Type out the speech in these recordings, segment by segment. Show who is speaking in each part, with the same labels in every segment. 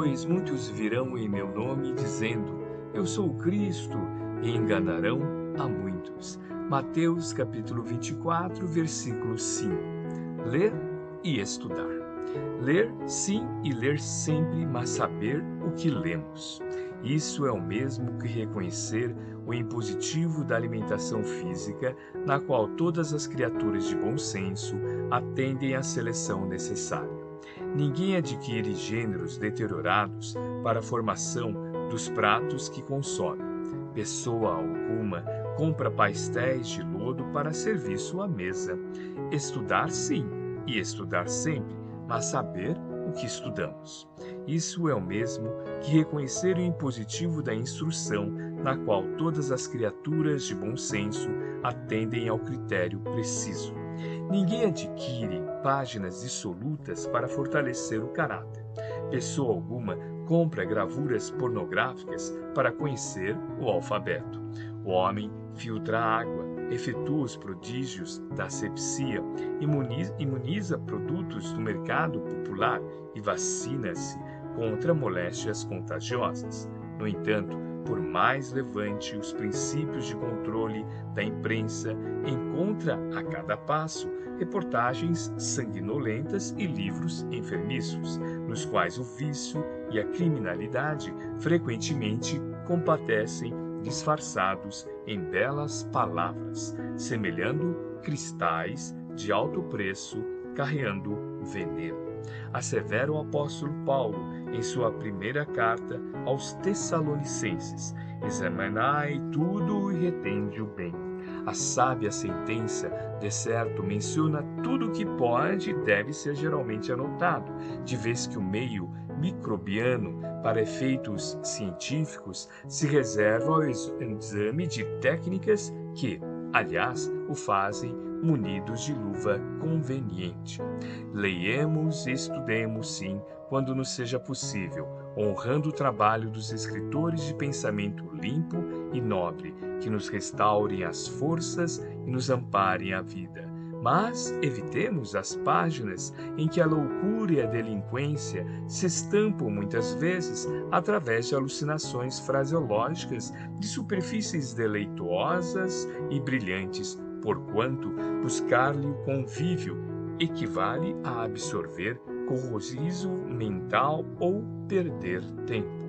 Speaker 1: Pois muitos virão em meu nome dizendo: Eu sou Cristo, e enganarão a muitos. Mateus capítulo 24, versículo 5. Ler e estudar. Ler sim e ler sempre, mas saber o que lemos. Isso é o mesmo que reconhecer o impositivo da alimentação física, na qual todas as criaturas de bom senso atendem à seleção necessária. Ninguém adquire gêneros deteriorados para a formação dos pratos que consome. Pessoa alguma compra pastéis de lodo para serviço à mesa. Estudar sim, e estudar sempre, mas saber o que estudamos. Isso é o mesmo que reconhecer o impositivo da instrução, na qual todas as criaturas de bom senso atendem ao critério preciso. Ninguém adquire páginas dissolutas para fortalecer o caráter. Pessoa alguma compra gravuras pornográficas para conhecer o alfabeto. O homem filtra água, efetua os prodígios da asepsia, imuniza, imuniza produtos do mercado popular e vacina-se contra moléstias contagiosas. No entanto, por mais levante os princípios de controle da imprensa, encontra a cada passo reportagens sanguinolentas e livros enfermiços, nos quais o vício e a criminalidade frequentemente compadecem disfarçados em belas palavras, semelhando cristais de alto preço carreando veneno. Assevera o apóstolo Paulo em sua primeira carta aos Tessalonicenses: Examinai tudo e retende o bem. A sábia sentença, de certo, menciona tudo o que pode e deve ser geralmente anotado, de vez que o meio microbiano, para efeitos científicos, se reserva ao exame de técnicas que, aliás, o fazem munidos de luva conveniente. Leiemos e estudemos, sim, quando nos seja possível, honrando o trabalho dos escritores de pensamento limpo e nobre, que nos restaurem as forças e nos amparem a vida. Mas evitemos as páginas em que a loucura e a delinquência se estampam muitas vezes através de alucinações fraseológicas de superfícies deleituosas e brilhantes, porquanto buscar-lhe o convívio equivale a absorver corrosivo mental ou perder tempo.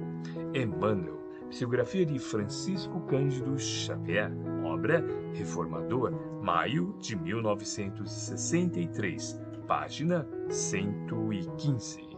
Speaker 1: Emmanuel Psicografia de Francisco Cândido Xavier, obra Reformador, maio de 1963, página 115.